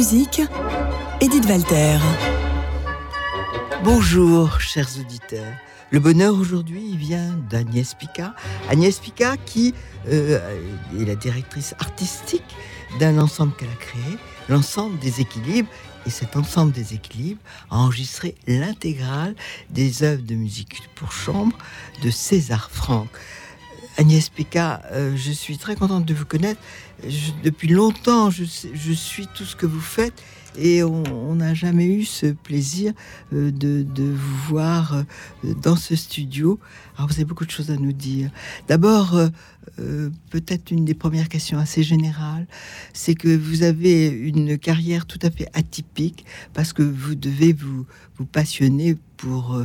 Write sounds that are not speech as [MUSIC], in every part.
Musique, Edith Walter. Bonjour, chers auditeurs. Le bonheur aujourd'hui vient d'Agnès Pica. Agnès Pica qui euh, est la directrice artistique d'un ensemble qu'elle a créé, l'ensemble des équilibres. Et cet ensemble des équilibres a enregistré l'intégrale des œuvres de musique pour chambre de César Franck. Agnès Pica, euh, je suis très contente de vous connaître. depuis longtemps, je, suis tout ce que vous faites et on n'a jamais eu ce plaisir euh, de, vous voir euh, dans ce studio. Alors vous avez beaucoup de choses à nous dire. D'abord, peut-être une des premières questions assez générales, c'est que vous avez une carrière tout à fait atypique parce que vous devez vous passionner pour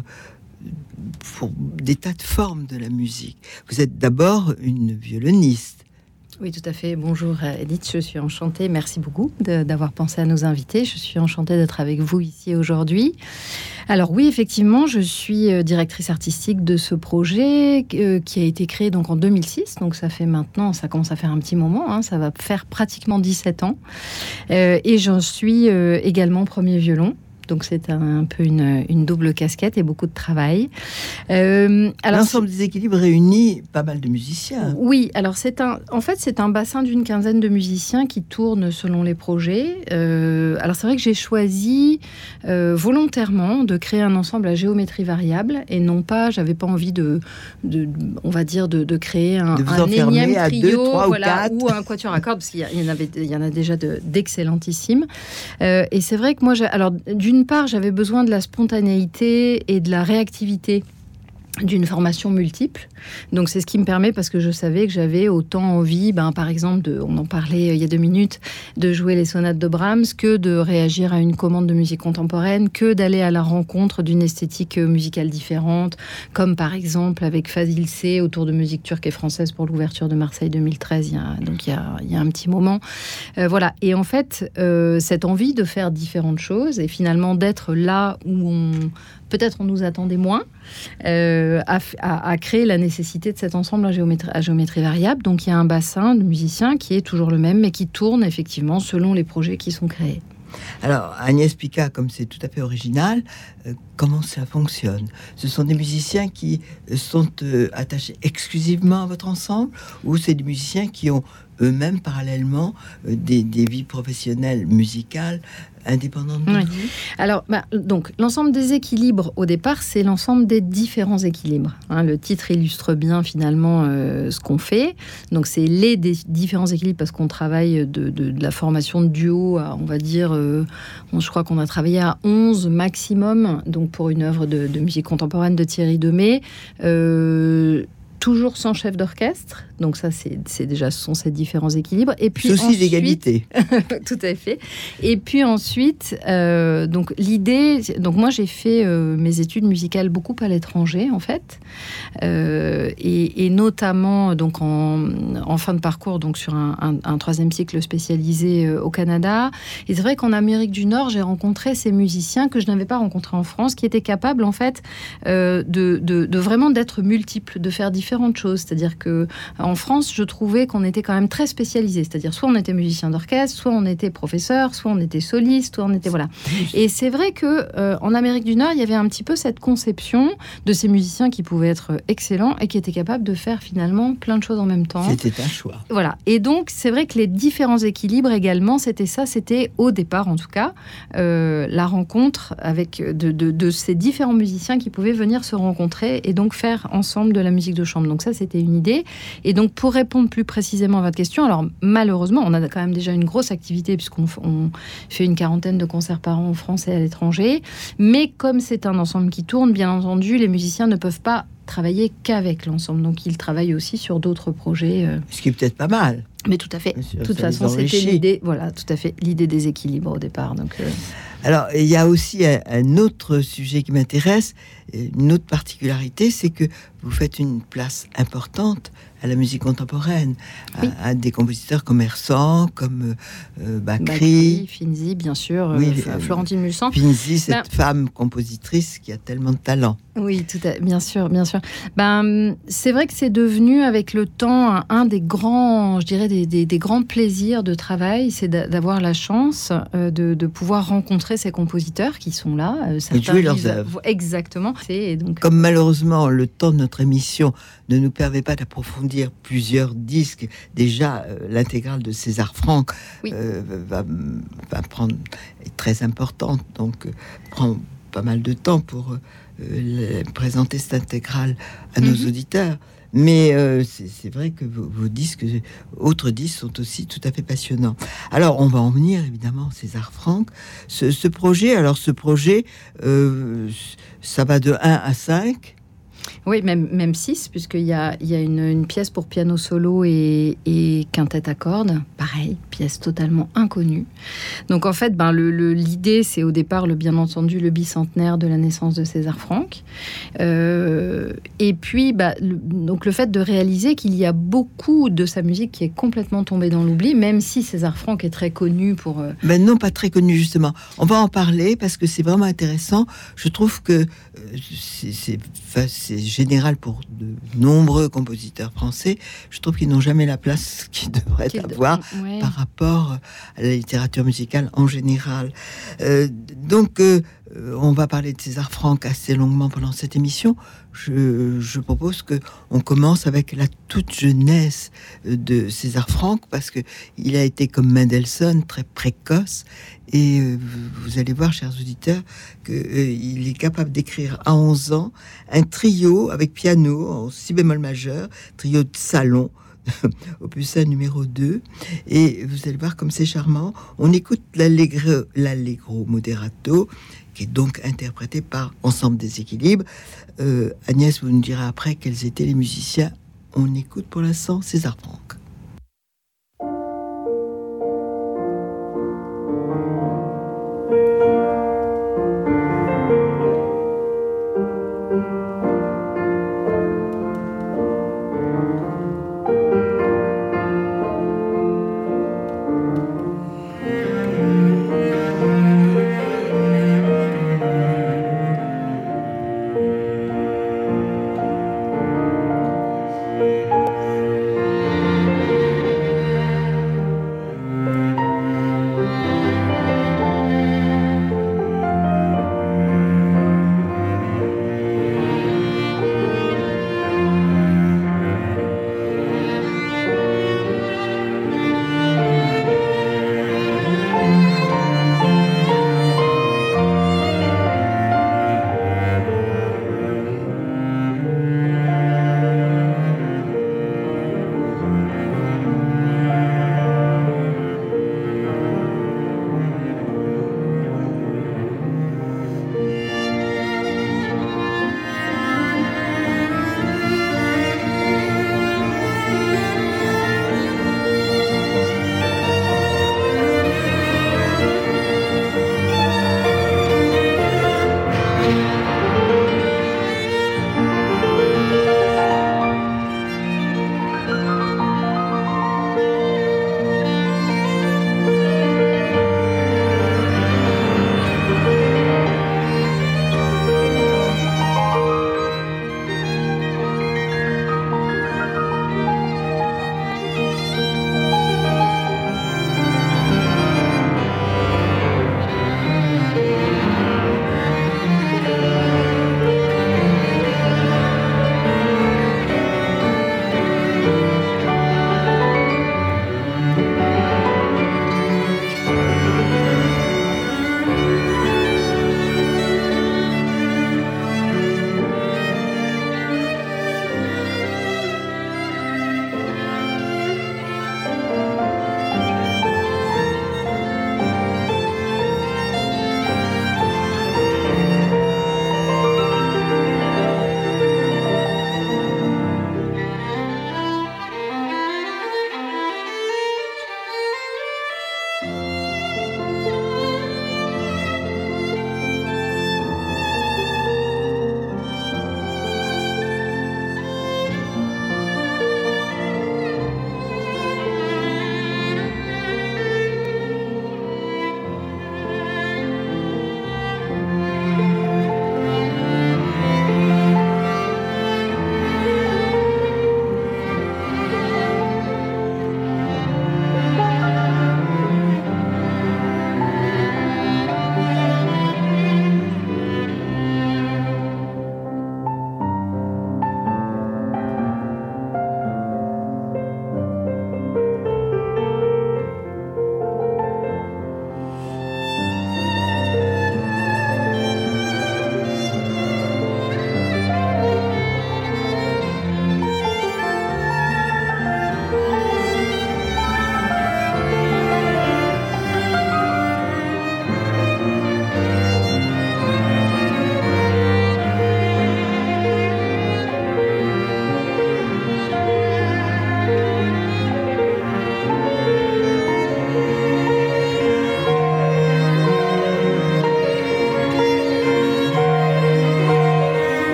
pour des tas de formes de la musique. Vous êtes d'abord une violoniste. Oui, tout à fait. Bonjour Edith, je suis enchantée. Merci beaucoup d'avoir pensé à nous inviter. Je suis enchantée d'être avec vous ici aujourd'hui. Alors oui, effectivement, je suis euh, directrice artistique de ce projet euh, qui a été créé donc en 2006. Donc ça fait maintenant, ça commence à faire un petit moment. Hein. ça va faire pratiquement 17 ans. Euh, et j'en suis également premier violon. Donc c'est un, peu une, double casquette et beaucoup de travail. Euh, L'ensemble des équilibres réunit pas mal de musiciens. Oui, alors c'est un, en fait c'est un bassin d'une quinzaine de musiciens qui tournent selon les projets. Euh, alors c'est vrai que j'ai choisi euh, volontairement de créer un ensemble à géométrie variable et non pas, j'avais pas envie de, on va dire de, créer un, un énième trio, ou, un quatuor à cordes parce qu'il y, en avait, il y en a déjà d'excellentissimes. et c'est vrai que moi, alors d'une d'une part, j'avais besoin de la spontanéité et de la réactivité d'une formation multiple. Donc c'est ce qui me permet, parce que je savais que j'avais autant envie, ben, par exemple, de, on en parlait euh, il y a deux minutes, de jouer les sonates de Brahms, que de réagir à une commande de musique contemporaine, que d'aller à la rencontre d'une esthétique euh, musicale différente, comme par exemple avec Fazil C autour de musique turque et française pour l'ouverture de Marseille 2013, il y a, donc il y a, un petit moment. Euh, voilà, et en fait, cette envie de faire différentes choses et finalement d'être là où on peut-être on nous attendait moins, euh, à, créer la nécessité de cet ensemble à géométrie, variable. Donc il y a un bassin de musiciens qui est toujours le même, mais qui tourne effectivement selon les projets qui sont créés. Alors, Agnès Pica, comme c'est tout à fait original, comment ça fonctionne? Ce sont des musiciens qui euh, sont attachés exclusivement à votre ensemble ou c'est des musiciens qui ont eux-mêmes parallèlement des, des, vies professionnelles musicales indépendante Alors, bah, donc, l'ensemble des équilibres, au départ, c'est l'ensemble des différents équilibres. Hein. le titre illustre bien, finalement, euh, ce qu'on fait. Donc, c'est les différents équilibres parce qu'on travaille de, la formation de duo on va dire, euh, je crois qu'on a travaillé à 11 maximum, donc pour une œuvre de, musique contemporaine de Thierry Demey. Euh, toujours sans chef d'orchestre. Donc ça, c'est déjà ce sont ces différents équilibres. Et puis aussi l'égalité. [LAUGHS] tout à fait. Et puis ensuite, euh, donc l'idée, donc moi j'ai fait euh, mes études musicales beaucoup à l'étranger en fait, euh, et, notamment donc en, fin de parcours, donc sur un, un troisième cycle spécialisé au Canada. Et c'est vrai qu'en Amérique du Nord, j'ai rencontré ces musiciens que je n'avais pas rencontrés en France, qui étaient capables en fait de, de, de vraiment d'être multiples, de faire différentes choses. C'est-à-dire que en France, je trouvais qu'on était quand même très spécialisé. C'est-à-dire, soit on était musicien d'orchestre, soit on était professeur, soit on était soliste, soit on était. Voilà. Et c'est vrai que euh, en Amérique du Nord, il y avait un petit peu cette conception de ces musiciens qui pouvaient être excellents et qui étaient capables de faire finalement plein de choses en même temps. C'était un choix. Voilà. Et donc, c'est vrai que les différents équilibres également, c'était ça. C'était au départ, en tout cas, euh, la rencontre avec de, de ces différents musiciens qui pouvaient venir se rencontrer et donc faire ensemble de la musique de chambre. Donc ça, c'était une idée. Et donc, pour répondre plus précisément à votre question, alors malheureusement, on a quand même déjà une grosse activité puisqu'on fait une quarantaine de concerts par an en France et à l'étranger. Mais comme c'est un ensemble qui tourne, bien entendu, les musiciens ne peuvent pas travailler qu'avec l'ensemble. Donc, ils travaillent aussi sur d'autres projets. Euh. Ce qui est peut-être pas mal. Mais tout à fait. De toute façon, c'était l'idée. Voilà, tout à fait. L'idée des équilibres au départ. Donc. Euh. Alors, il y a aussi un, autre sujet qui m'intéresse, une autre particularité, c'est que vous faites une place importante à la musique contemporaine, à, des compositeurs commerçants comme euh, Bakri, Finzi, bien sûr, euh, Florentine Mulsan. Finzi, cette ben femme compositrice qui a tellement de talent. Oui, tout à, bien sûr, bien sûr. Ben, c'est vrai que c'est devenu avec le temps un, des grands, je dirais, des, grands plaisirs de travail, c'est d'avoir la chance euh, de, pouvoir rencontrer ces compositeurs qui sont là. et jouer leurs œuvres. Exactement. Et donc... Comme malheureusement le temps de notre émission ne nous permet pas d'approfondir plusieurs disques. Déjà, euh, l'intégrale de César Franck euh, va, prendre est très importante, donc euh, prend pas mal de temps pour présenter cette intégrale à nos mhm. auditeurs. Mais c'est vrai que vos, disques, autres disques, sont aussi tout à fait passionnants. Alors, on va en venir évidemment, César Franck. Ce, ce projet, alors ce projet, ça va de 1 à 5. Oui, même, même 6, puisqu'il y a, il y a une, pièce pour piano solo et, et quintette à cordes. Pareil, pièce totalement inconnue. Donc en fait, ben, l'idée, c'est au départ, le, bien entendu, le bicentenaire de la naissance de César Franck. Euh, et puis, bah, le, donc le fait de réaliser qu'il y a beaucoup de sa musique qui est complètement tombée dans l'oubli, même si César Franck est très connu pour... Euh, ben non, pas très connu, justement. On va en parler parce que c'est vraiment intéressant. Je trouve que euh, c'est général pour de nombreux compositeurs français, je trouve qu'ils n'ont jamais la place [LAUGHS] qu'ils devraient avoir par rapport à la littérature musicale en général. Euh, donc, euh, on va parler de César Franck assez longuement pendant cette émission. Je, propose que on commence avec la toute jeunesse de César Franck parce que il a été comme Mendelssohn très précoce et euh, vous allez voir, chers auditeurs, qu'il euh, est capable d'écrire à 11 ans un trio avec piano en si bémol majeur, trio de salon, [LAUGHS] opus 1 numéro 2. Et vous allez voir comme c'est charmant. On écoute l'allegro moderato, qui est donc interprété par Ensemble des équilibres. Euh, Agnès vous nous dira après quels étaient les musiciens. On écoute pour l'instant César Franck.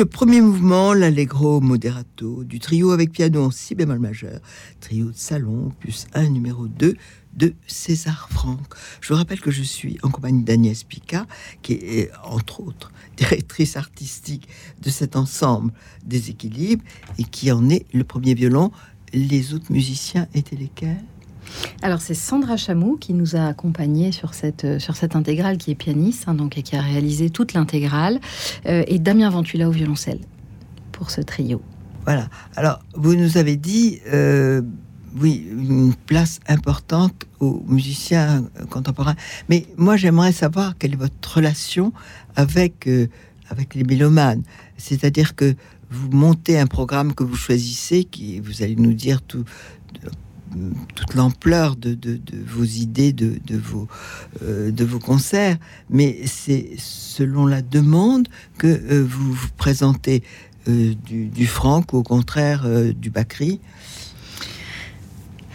Le premier mouvement, l'allegro moderato, du trio avec piano en si bémol majeur, trio de salon, plus un numéro 2 de César Franck. Je rappelle que je suis en compagnie d'Agnès Pica, qui est entre autres [LAUGHS] directrice artistique de cet ensemble des équilibres et qui en est le premier violon. Les autres musiciens étaient lesquels? Alors c'est Sandra Chamou qui nous a accompagnés sur cette, sur cette intégrale qui est pianiste hein, donc, et qui a réalisé toute l'intégrale euh, et Damien Ventula au violoncelle pour ce trio. Voilà. Alors vous nous avez dit euh, oui, une place importante aux musiciens contemporains. Mais moi, j'aimerais savoir quelle est votre relation avec, euh, avec les mélomanes. C'est-à-dire que vous montez un programme que vous choisissez, qui vous allez nous dire tout, toute l'ampleur de, vos idées, de, vos, euh, de vos concerts, mais c'est selon la demande que euh, vous, vous présentez du, du franc ou au contraire du Bakri.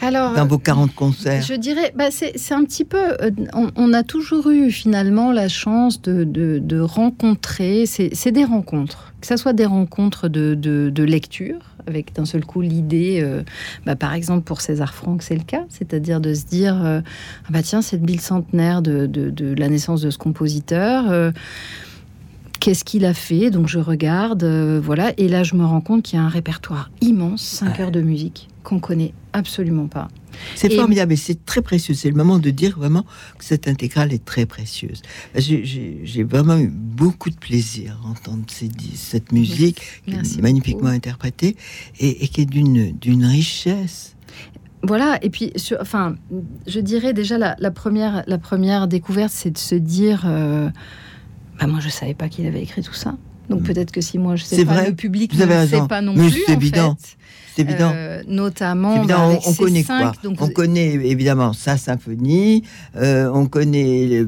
Alors, dans vos 40 concerts Je dirais, bah c'est un petit peu. Euh, on, a toujours eu finalement la chance de, de, rencontrer. C'est des rencontres, que ce soit des rencontres de, de lecture, avec d'un seul coup l'idée, euh, bah, par exemple pour César Franck, c'est le cas, c'est-à-dire de se dire euh, ah bah tiens, cette bille centenaire de, de, la naissance de ce compositeur. Qu'est-ce qu'il a fait Donc je regarde, voilà, et là je me rends compte qu'il y a un répertoire immense, 5 heures de musique qu'on connaît absolument pas. C'est formidable et c'est très précieux. C'est le moment de dire vraiment que cette intégrale est très précieuse. J'ai vraiment eu beaucoup de plaisir à entendre cette musique qui est magnifiquement interprétée et, qui est d'une richesse. Voilà, et puis, enfin, je dirais déjà la, première, la première découverte, c'est de se dire, euh, bah moi je savais pas qu'il avait écrit tout ça. Donc mm. peut-être que si moi je sais pas, vrai, le public ne sait pas non plus. C'est évident. C'est évident. Euh, notamment, bah, on, connaît quoi? On connaît évidemment sa symphonie, euh, on connaît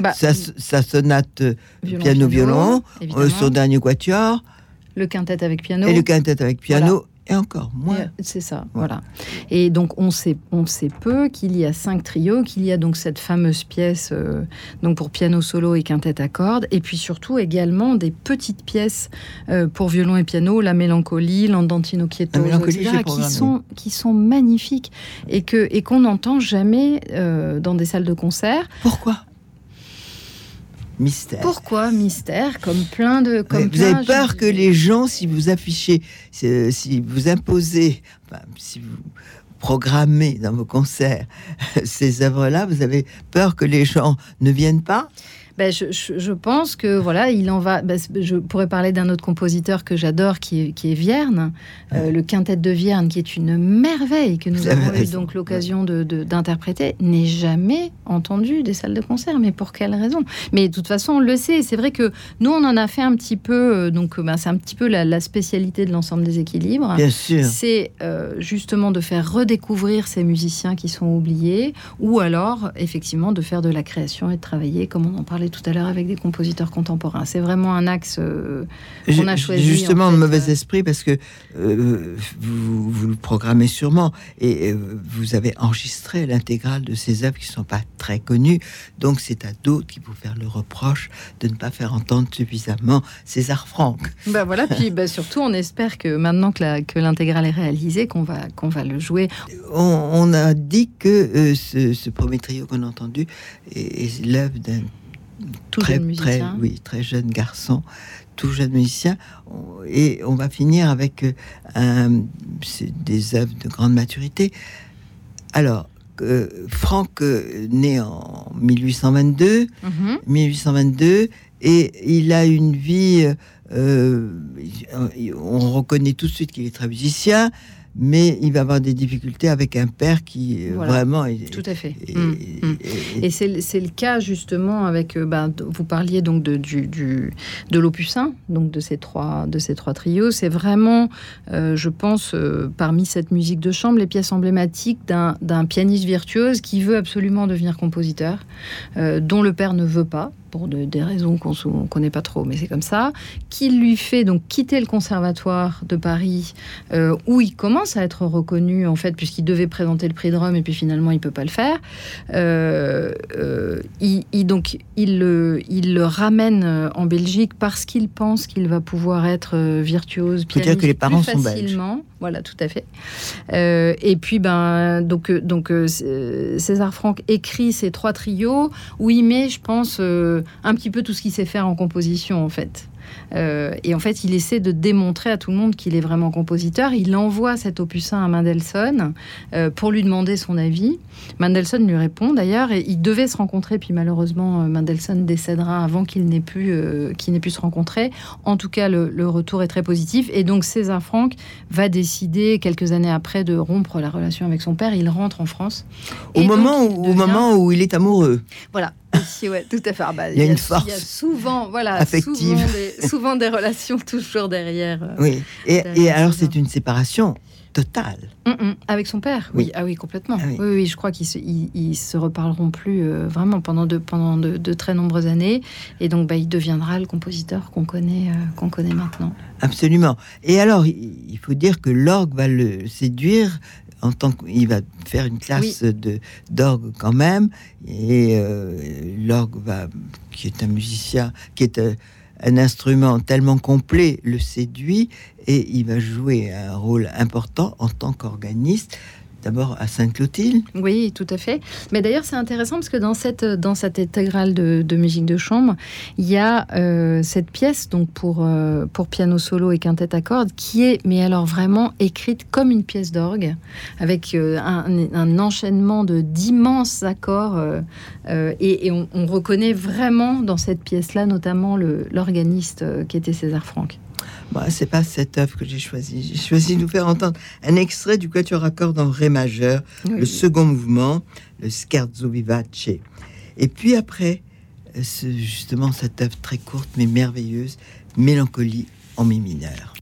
bah, sa, sonate piano-violon, euh, son dernier quatuor. Le quintet avec piano. Et le quintet avec piano et encore moins. C'est ça, voilà. Et donc on sait, on sait peu qu'il y a cinq trios, qu'il y a donc cette fameuse pièce euh, donc pour piano solo et quintette à cordes, et puis surtout également des petites pièces euh, pour violon et piano, la mélancolie, l'andantino quieto, qui sont qui sont magnifiques et que et qu'on n'entend jamais euh, dans des salles de concert. Pourquoi? Mystère. Pourquoi mystère Comme plein de. Comme vous avez peur que les gens, si vous affichez, si vous imposez, si vous programmez dans vos concerts [LAUGHS] ces œuvres-là, vous avez peur que les gens ne viennent pas? Ben, je, pense que voilà, il en va. Ben, je pourrais parler d'un autre compositeur que j'adore, qui est, qui est Vierne, euh, le quintet de Vierne, qui est une merveille que nous avons eu donc l'occasion d'interpréter, de, n'est jamais entendu des salles de concert. Mais pour quelle raison? Mais de toute façon, on le sait. C'est vrai que nous, on en a fait un petit peu. Euh, donc, ben, c'est un petit peu la, spécialité de l'ensemble des équilibres. Bien sûr. C'est euh, justement de faire redécouvrir ces musiciens qui sont oubliés, ou alors effectivement de faire de la création et de travailler, comme on en parlait tout à l'heure avec des compositeurs contemporains. C'est vraiment un axe euh, qu'on a choisi. Justement, de mauvais esprit, parce que euh, vous, vous, le programmez sûrement, et euh, vous avez enregistré l'intégrale de ces œuvres qui ne sont pas très connues. Donc, c'est à d'autres qui vous faire le reproche de ne pas faire entendre suffisamment César Franck. Ben voilà, puis ben surtout, on espère que maintenant que l'intégrale est réalisée, qu'on va, qu'on va le jouer. On, a dit que ce, premier trio qu'on a entendu est l'œuvre d'un tout très, jeune musicien. oui, très jeune garçon, tout jeune musicien. Et on va finir avec euh, des œuvres de grande maturité. Alors, euh, Franck euh, né en 1822, 1822, mhm. et il a une vie. on reconnaît tout de suite qu'il est très musicien mais il va avoir des difficultés avec un père qui euh, vraiment est, tout à fait. mm, mm. et, c'est le cas justement avec euh, bah, vous parliez donc de du, du de l'opus 1 donc de ces trois de ces trois trios. C'est vraiment euh, je pense parmi cette musique de chambre les pièces emblématiques d'un pianiste virtuose qui veut absolument devenir compositeur dont le père ne veut pas pour des raisons qu'on ne connaît pas trop, mais c'est comme ça, qui lui fait donc quitter le conservatoire de Paris, euh, où il commence à être reconnu, en fait, puisqu'il devait présenter le prix de Rome, et puis finalement, il peut pas le faire. Euh, euh, il, donc, il le, il le ramène en Belgique parce qu'il pense qu'il va pouvoir être virtuose, pianiste, que les parents sont facilement. Voilà, tout à fait. et puis, ben, donc, donc César Franck écrit ces trois trios où il met, je pense, un petit peu tout ce qu'il sait faire en composition, en fait. Euh, et en fait, il essaie de démontrer à tout le monde qu'il est vraiment compositeur. Il envoie cet opus 1 à Mendelssohn euh, pour lui demander son avis. Mendelssohn lui répond d'ailleurs, et ils devaient se rencontrer, puis malheureusement, euh, Mendelssohn décédera avant qu'il n'ait pu, pu se rencontrer. En tout cas, le, retour est très positif. Et donc, César Franck va décider, quelques années après, de rompre la relation avec son père. Il rentre en France. Au, moment, où, au moment où il est amoureux. Voilà, ouais, tout à fait. Ah bah, il y a une force. Il y a souvent, voilà, affective. Souvent des, relations toujours derrière. Euh, oui. Et, alors, c'est une séparation totale. Mm, mm. Avec son père oui. Ah oui, complètement. Ah oui. oui. je crois qu'ils se, ils, se reparleront plus euh, vraiment pendant, de, pendant de, très nombreuses années. Et donc, bah, il deviendra le compositeur qu'on connaît, euh, qu'on connaît maintenant. Absolument. Et alors, il faut dire que l'orgue va le séduire en tant qu'il va faire une classe de d'orgue quand même, et euh, l'orgue va, qui est un musicien, qui est un instrument tellement complet, le séduit et il va jouer un rôle important en tant qu'organiste d'abord à Sainte-Clotilde. Oui, tout à fait. Mais d'ailleurs, c'est intéressant parce que dans cette, dans cette intégrale de, musique de chambre, il y a euh, cette pièce donc pour, euh, pour piano solo et quintette à cordes qui est, mais alors vraiment écrite comme une pièce d'orgue, avec euh, un, enchaînement de d'immenses accords. et, on, on, reconnaît vraiment dans cette pièce-là, notamment l'organiste qui était César Franck. Bah, c'est pas cette œuvre que j'ai choisie. J'ai choisi de vous faire entendre un extrait du Quatuor à cordes en Ré majeur, le second mouvement, le Scherzo Vivace. Et puis après, euh, justement, cette œuvre très courte mais merveilleuse, Mélancolie en mi mineur.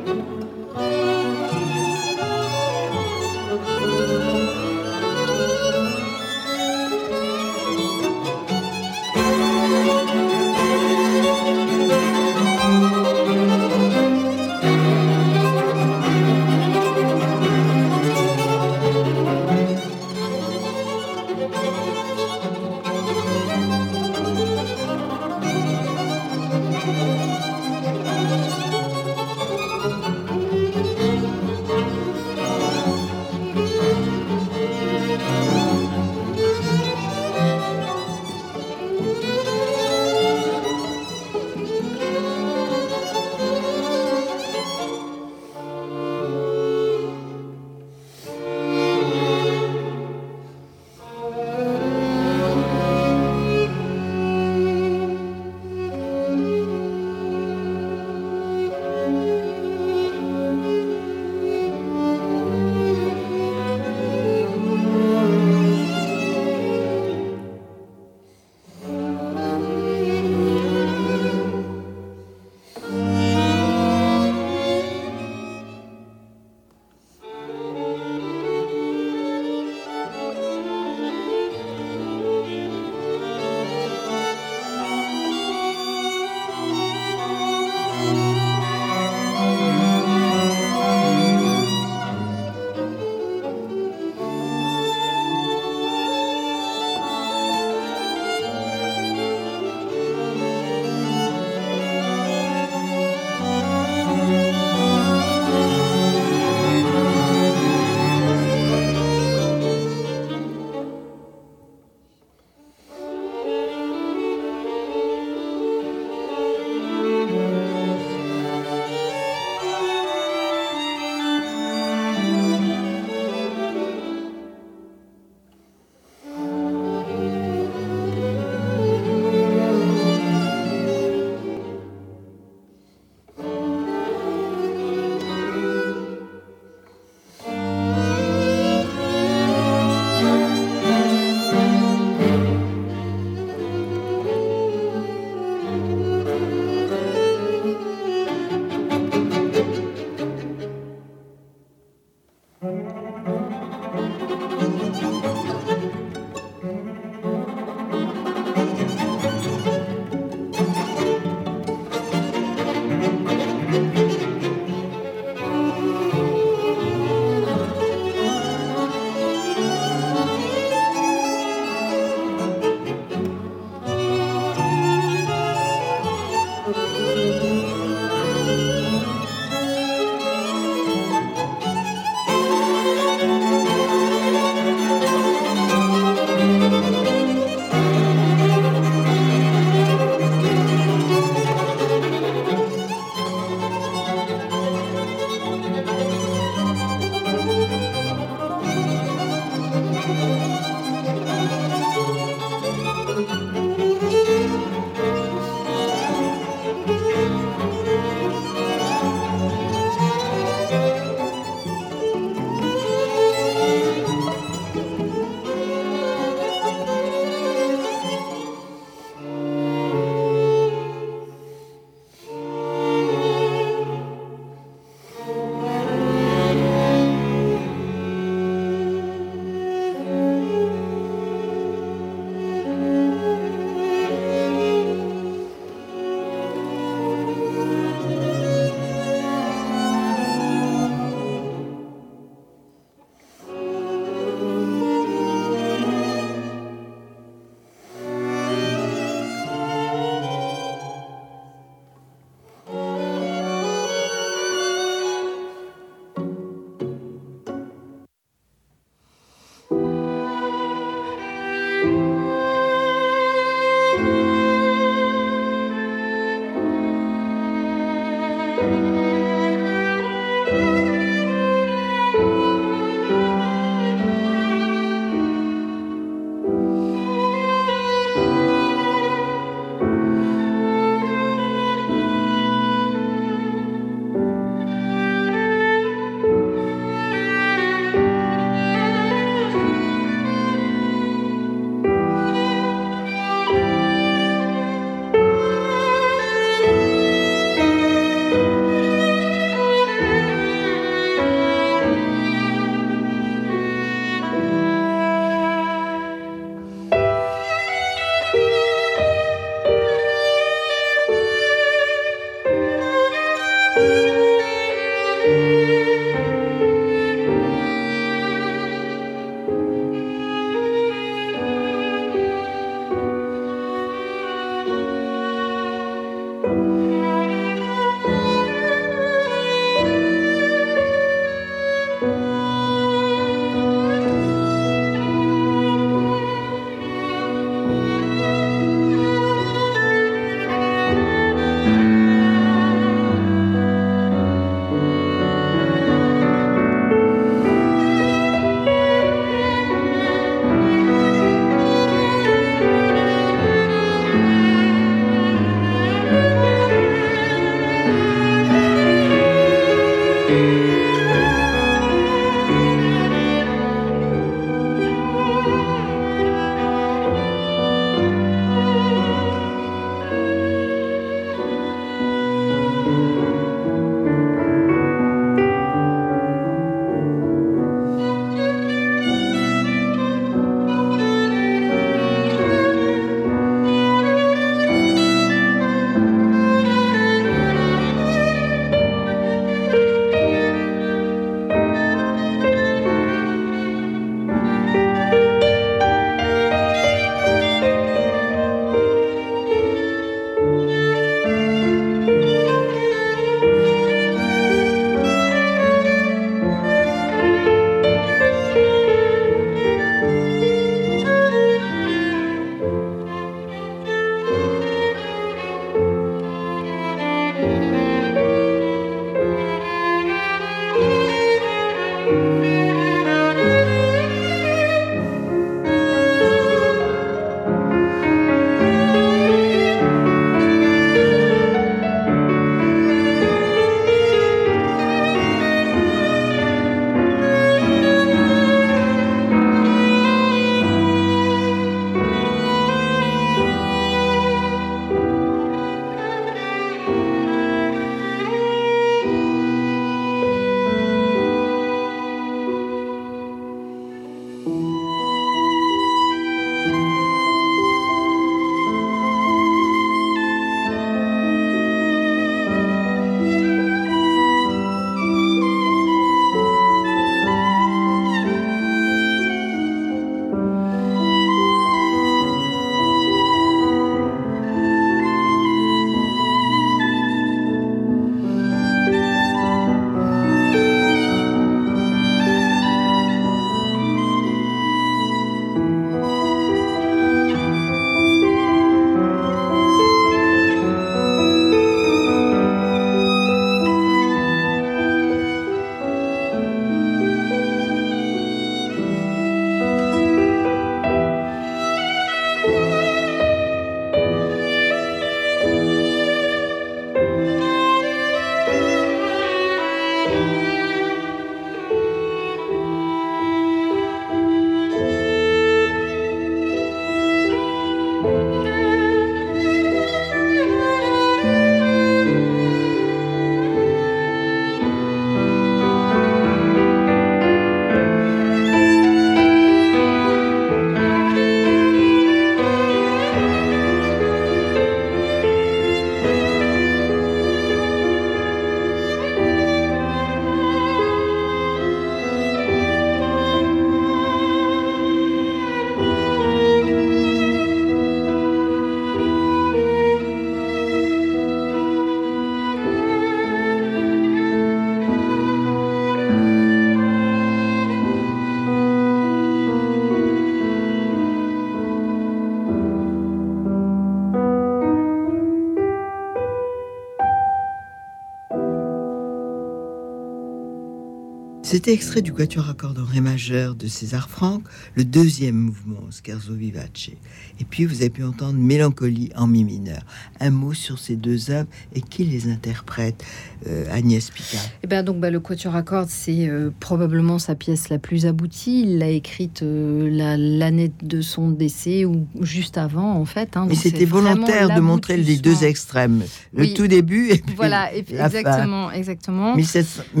C'était extrait du Quatuor à cordes en Ré majeur de César Franck, le deuxième mouvement, Scherzo vivace. Et puis vous avez pu entendre Mélancolie en mi mineur. Un mot sur ces deux œuvres et qui les interprète, euh, Agnès Picard? Eh ben donc bah, le Quatuor à cordes, c'est euh, probablement sa pièce la plus aboutie. Il l'a écrite euh, la- l'année de son décès ou juste avant en fait. hein. C'est c'était volontaire de montrer les deux extrêmes, le Oui. tout début et puis Voilà, et puis- la fin. exactement, exactement. 1700 Bah,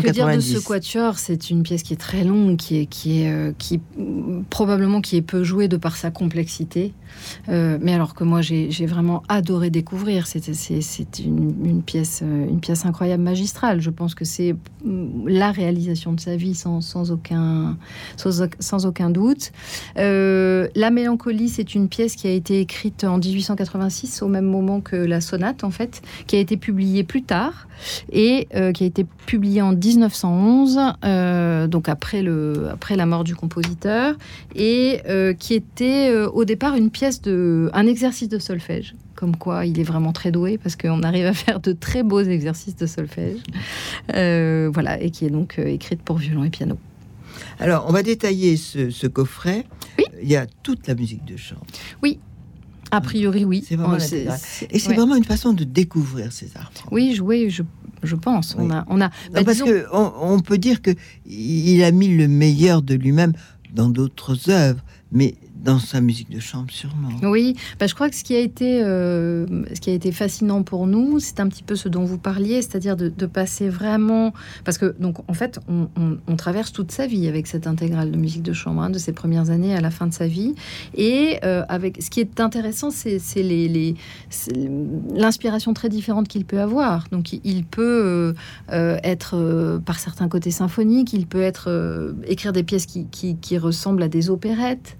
que dire de 1890. ce quatuor? C'est une pièce qui est très longue, qui est, qui est, euh, qui probablement qui est peu jouée de par sa complexité. Euh, mais alors que moi j'ai vraiment adoré découvrir. C'est une, pièce euh, une pièce incroyable, magistrale. Je pense que c'est mm, la réalisation de sa vie sans, aucun sans, auc- sans aucun doute. Euh, la mélancolie, c'est une pièce qui a été écrite en 1886 au même moment que la sonate en fait, qui a été publiée plus tard et qui a été publié en 1911, euh, donc après, le, après la mort du compositeur, et qui était au départ une pièce de, un exercice de solfège. Comme quoi, il est vraiment très doué parce qu'on arrive à faire de très beaux exercices de solfège. Euh, voilà, et qui est donc euh, écrite pour violon et piano. Alors, on va détailler ce, ce coffret. Oui. Il y a toute la musique de chambre. A priori, oui. C'est vraiment c'est- Et c'est ouais. vraiment une façon de découvrir César Franck. Oui, oui, je, je pense. Oui. On a, on a. Non, bah, parce disons- que on, on peut dire que il a mis le meilleur de lui-même dans d'autres œuvres, mais dans sa musique de chambre sûrement. Oui, bah, je crois que ce qui a été, euh, ce qui a été fascinant pour nous, c'est un petit peu ce dont vous parliez, c'est-à-dire de, passer vraiment, parce que donc en fait, on, traverse toute sa vie avec cette intégrale de musique de chambre, hein, de ses premières années à la fin de sa vie, et euh, avec ce qui est intéressant, c'est l'inspiration très différente qu'il peut avoir. Donc il- peut euh, être par certains côtés symphonique, il peut être écrire des pièces qui ressemblent à des opérettes.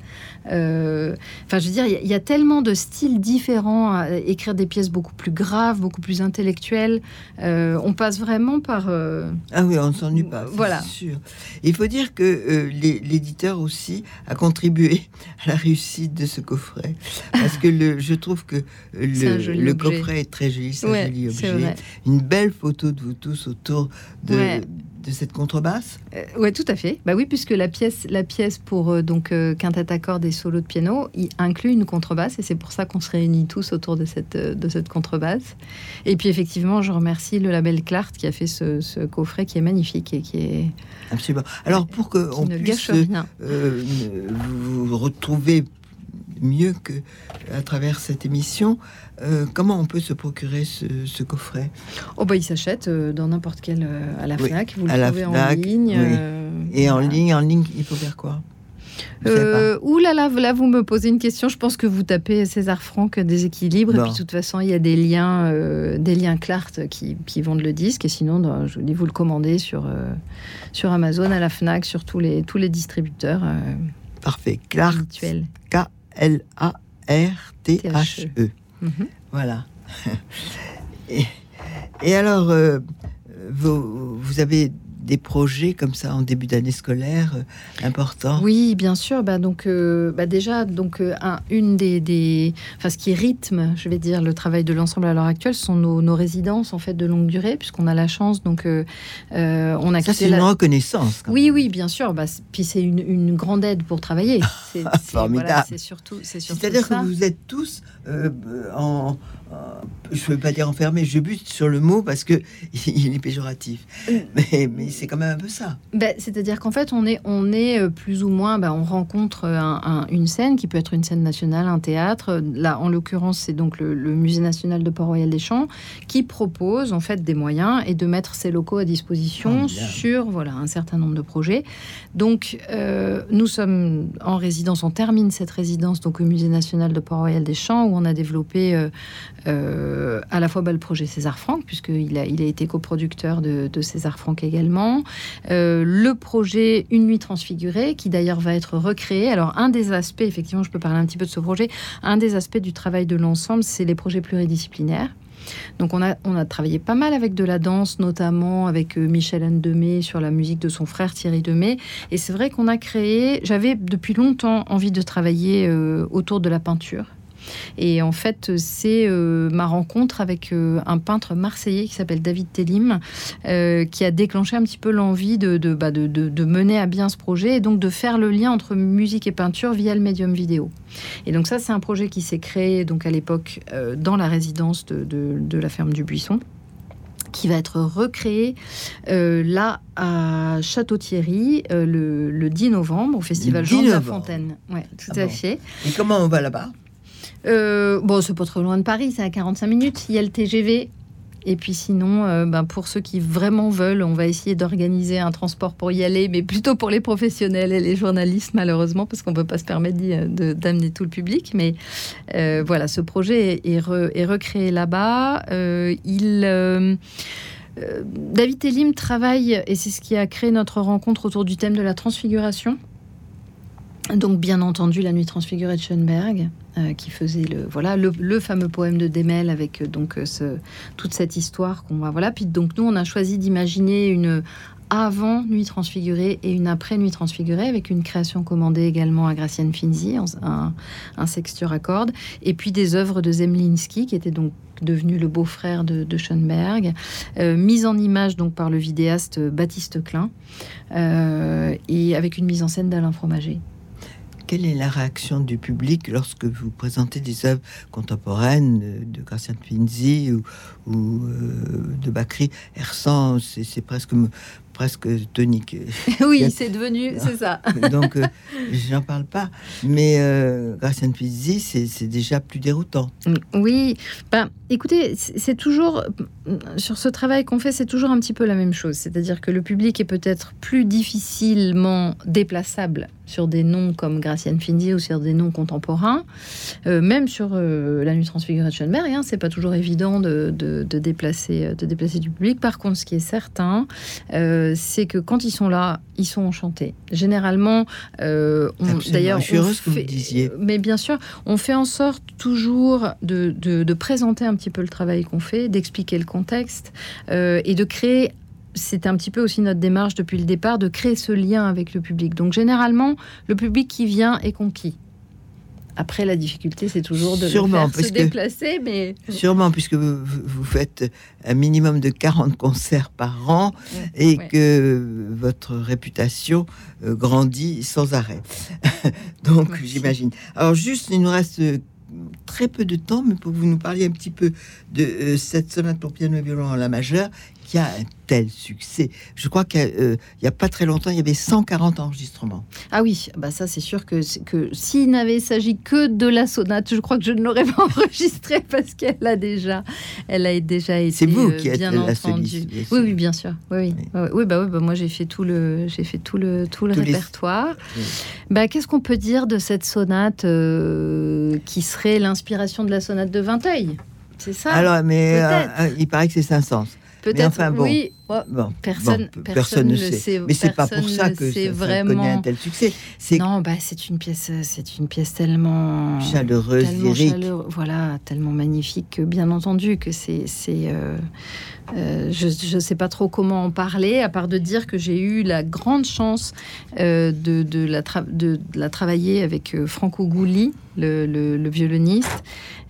Euh, Enfin, je veux dire, il y a- il y, a tellement de styles différents à écrire des pièces beaucoup plus graves, beaucoup plus intellectuelles. Euh, on passe vraiment par. euh, Ah oui, on s'ennuie pas, Voilà. sûr. Il faut dire que l'éditeur aussi a contribué [LAUGHS] à la réussite de ce coffret, parce que le, je trouve que le, coffret est très joli, c'est un joli objet. Une belle photo de vous tous autour de, Ouais. De cette contrebasse. Euh, ouais, tout à fait. Bah oui, puisque la pièce, la pièce pour euh, donc euh, quintette à cordes et solo de piano, il inclut une contrebasse et c'est pour ça qu'on se réunit tous autour de cette euh, de cette contrebasse. Et puis effectivement, je remercie le label Clart qui a fait ce, ce coffret qui est magnifique et qui est Absolument. Alors pour qu'on ne puisse vous retrouver mieux que à travers cette émission, euh, comment on peut se procurer ce, ce coffret? Oh bah il s'achète euh, dans n'importe quel euh, à la Oui, Fnac. Vous le à la trouvez Fnac, en ligne. oui. Et en ligne, en ligne, il faut faire quoi? Euh, ouh là là, là, vous me posez une question. Je pense que vous tapez César Franck déséquilibre. Et Bon. puis, de toute façon, il y a des liens, euh, des liens Clart qui, qui vendent le disque. Et sinon, dans- je vous dis, vous le commandez sur, euh, sur Amazon, à la Fnac, sur tous les, tous les distributeurs Parfait. Clark, habituels. K-L-A-R-T-H-E. Mhm. E. Voilà. [LAUGHS] et, et alors, euh, vous, vous avez des projets comme ça en début d'année scolaire euh, importants? Oui, bien sûr. Bah, donc, euh, bah, déjà, donc, euh, un- une des, des, enfin, ce qui rythme, je vais dire, le travail de l'ensemble à l'heure actuelle, ce sont nos, nos résidences en fait de longue durée, puisqu'on a la chance. Donc, euh, on a Ça, c'est la- une reconnaissance. Oui, oui, bien sûr. Bah, puis c'est une, une grande aide pour travailler. [LAUGHS] C'est Formidable. voilà, c'est surtout, c'est surtout C'est-à-dire que vous êtes tous euh, en, en- Je ne veux pas dire enfermés, je bute sur le mot parce que [LAUGHS] il est péjoratif. Mm. Mais, mais c'est quand même un peu ça. Ben, C'est-à-dire qu'en fait, on est, on est euh, plus ou moins, ben, on rencontre euh, un- un- une scène qui peut être une scène nationale, un théâtre. Là, en l'occurrence, c'est donc le, le Musée national de Port-Royal des Champs qui propose en fait des moyens et de mettre ses locaux à disposition Formidable. sur voilà un certain nombre de projets. Donc, euh, nous sommes en résidence, on termine cette résidence donc au Musée national de Port-Royal des Champs où on a développé euh, euh, à la fois le projet César Franck, puisqu'il a, il a été coproducteur de, César Franck également. Euh, le projet Une nuit transfigurée, qui d'ailleurs va être recréé. Alors, un des aspects, effectivement, je peux parler un petit peu de ce projet, un des aspects du travail de l'ensemble, c'est les projets pluridisciplinaires. Donc on a, travaillé pas mal avec de la danse, notamment avec Michel Anne Demey sur la musique de son frère Thierry Demey. Et c'est vrai qu'on a créé, j'avais depuis longtemps envie de travailler autour de la peinture. Et en fait, c'est ma rencontre avec un peintre marseillais qui s'appelle David Tellim, qui a déclenché un petit peu l'envie de, bah, de, de, mener à bien ce projet et donc de faire le lien entre musique et peinture via le médium vidéo. Et donc ça, c'est un projet qui s'est créé donc à l'époque dans la résidence de, de la ferme du Buisson qui va être recréé euh, là à Château-Thierry euh, le, 10 novembre au festival Jean de la Fontaine. Ouais, tout ah à fait. Et comment on va là-bas? Euh, Bon, c'est pas trop loin de Paris, c'est à 45 minutes. Il y a le TGV et puis sinon, euh, ben pour ceux qui vraiment veulent, on va essayer d'organiser un transport pour y aller, mais plutôt pour les professionnels et les journalistes, malheureusement, parce qu'on ne peut pas se permettre d'amener tout le public. Mais euh, voilà, ce projet est, recréé là-bas. Euh. David Elim travaille, et c'est ce qui a créé notre rencontre autour du thème de la transfiguration. Donc, bien entendu, la nuit transfigurée de Schoenberg. Euh, qui faisait le voilà le, fameux poème de Demel avec euh, donc euh, toute cette histoire qu'on va voilà puis donc nous on a choisi d'imaginer une avant Nuit Transfigurée et une après Nuit Transfigurée, avec une création commandée également à Gracienne Finzi, un, un sexture à cordes, et puis des œuvres de Zemlinski, qui était donc devenu le beau-frère de, Schoenberg, mise en image donc par le vidéaste Baptiste Klein, et avec une mise en scène d'Alain Fromager. Quelle est la réaction du public lorsque vous présentez des œuvres contemporaines de Gracien Pinzi ou, euh, de Bacri Ersan C'est presque presque tonique. [LAUGHS] oui, [LAUGHS] c'est devenu, c'est ça. [LAUGHS] Donc, euh, j'en parle pas. Mais euh, Gracien Pizzi, c'est déjà plus déroutant. Oui, ben, écoutez, c'est toujours, sur ce travail qu'on fait, c'est toujours un petit peu la même chose. C'est-à-dire que le public est peut-être plus difficilement déplaçable sur des noms comme Gracienne Finzi ou sur des noms contemporains. Euh, même sur euh, la nuit transfigurée de Schoenberg, hein, c'est pas toujours évident de, de, déplacer, de déplacer du public. Par contre, ce qui est certain, euh, c'est que quand ils sont là, ils sont enchantés. Généralement, d'ailleurs, je suis heureuse que vous disiez. Mais bien sûr, on fait en sorte toujours de, de présenter un petit peu le travail qu'on fait, d'expliquer le contexte et de créer c'est un petit peu aussi notre démarche depuis le départ de créer ce lien avec le public. Donc généralement, le public qui vient est conquis. Après, la difficulté, c'est toujours de sûrement, faire se déplacer, mais... Sûrement, puisque vous, faites un minimum de 40 concerts par an et que votre réputation euh, grandit sans arrêt. [LAUGHS] Donc, j'imagine. Alors, juste, il nous reste très peu de temps, mais pour que vous nous parliez un petit peu de euh, cette sonate pour piano et violon en la majeure, qui a un tel succès. Je crois qu'il n'y a, pas très longtemps, il y avait 140 enregistrements. Ah oui, bah ça c'est sûr que, que s'il n'avait s'agit que de la sonate, je crois que je ne l'aurais [LAUGHS] pas enregistrée parce qu'elle a déjà, elle a déjà été. C'est vous qui êtes bien la soliste. Oui, oui, bien sûr. Oui, oui, oui. bah, oui bah, moi j'ai fait tout le, j'ai fait tout le, tout le répertoire. Bah, qu'est-ce qu'on peut dire de cette sonate euh, qui serait l'inspiration de la sonate de Vinteuil c'est ça? Alors, mais euh, euh, il paraît que c'est Saint-Saëns. Peut-être, oui. Bon, personne, personne, ne sait. Mais c'est pas pour ça que ça, vraiment... connaît un tel succès. Non, bah c'est une pièce, c'est une pièce tellement chaleureuse, tellement voilà, tellement magnifique que bien entendu que c'est, c'est. Euh, euh, je ne sais pas trop comment en parler, à part de dire que j'ai eu la grande chance euh, de, de, la de, la travailler avec Franco Gouli, le, le, le violoniste,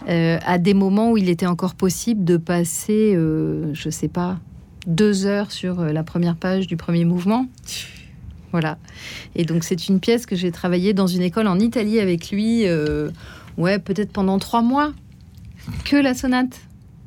à des moments où il était encore possible de passer, je sais pas, deux heures sur euh, la première page du premier mouvement. Voilà. Et donc c'est une pièce que j'ai travaillée dans une école en Italie avec lui, euh, ouais, peut-être pendant trois mois, que la sonate.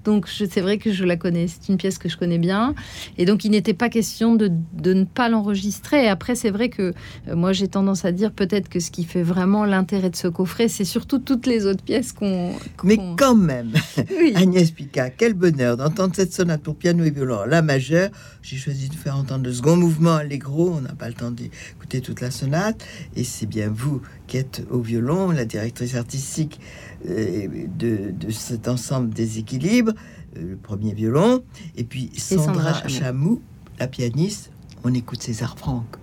Donc c'est vrai que je la connais, c'est une pièce que je connais bien. Et donc il n'était pas question de, ne pas l'enregistrer. Après c'est vrai que euh, moi j'ai tendance à dire peut-être que ce qui fait vraiment l'intérêt de ce coffret, c'est surtout toutes les autres pièces qu'on... Mais quand même, [LAUGHS] Agnès Pica, quel bonheur d'entendre cette sonate pour piano et violon, la majeure. J'ai choisi de faire entendre le second mouvement allegro, on n'a pas le temps d'écouter toute la sonate. Et c'est bien vous qui êtes au violon, la directrice artistique euh, de, cet ensemble des équilibres, euh, le premier violon, et puis Sandra, Chamou, la pianiste. On écoute César Franck.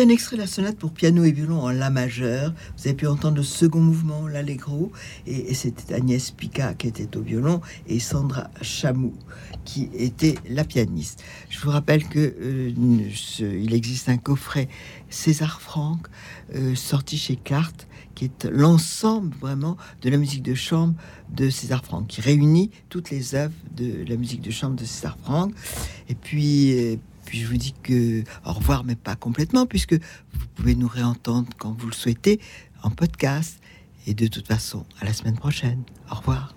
Un extrait de la sonate pour piano et violon en La majeur. Vous avez pu entendre le second mouvement, l'allegro, et, c'était Agnès Pica qui était au violon et Sandra Chamou qui était la pianiste. Je vous rappelle que euh, il existe un coffret César Franck euh, sorti chez Carte qui est l'ensemble vraiment de la musique de chambre de César Franck, qui réunit toutes les œuvres de la musique de chambre de César Franck. Et puis, euh, puis je vous dis que au revoir, mais pas complètement, puisque vous pouvez nous réentendre quand vous le souhaitez en podcast. Et de toute façon, à la semaine prochaine. Au revoir.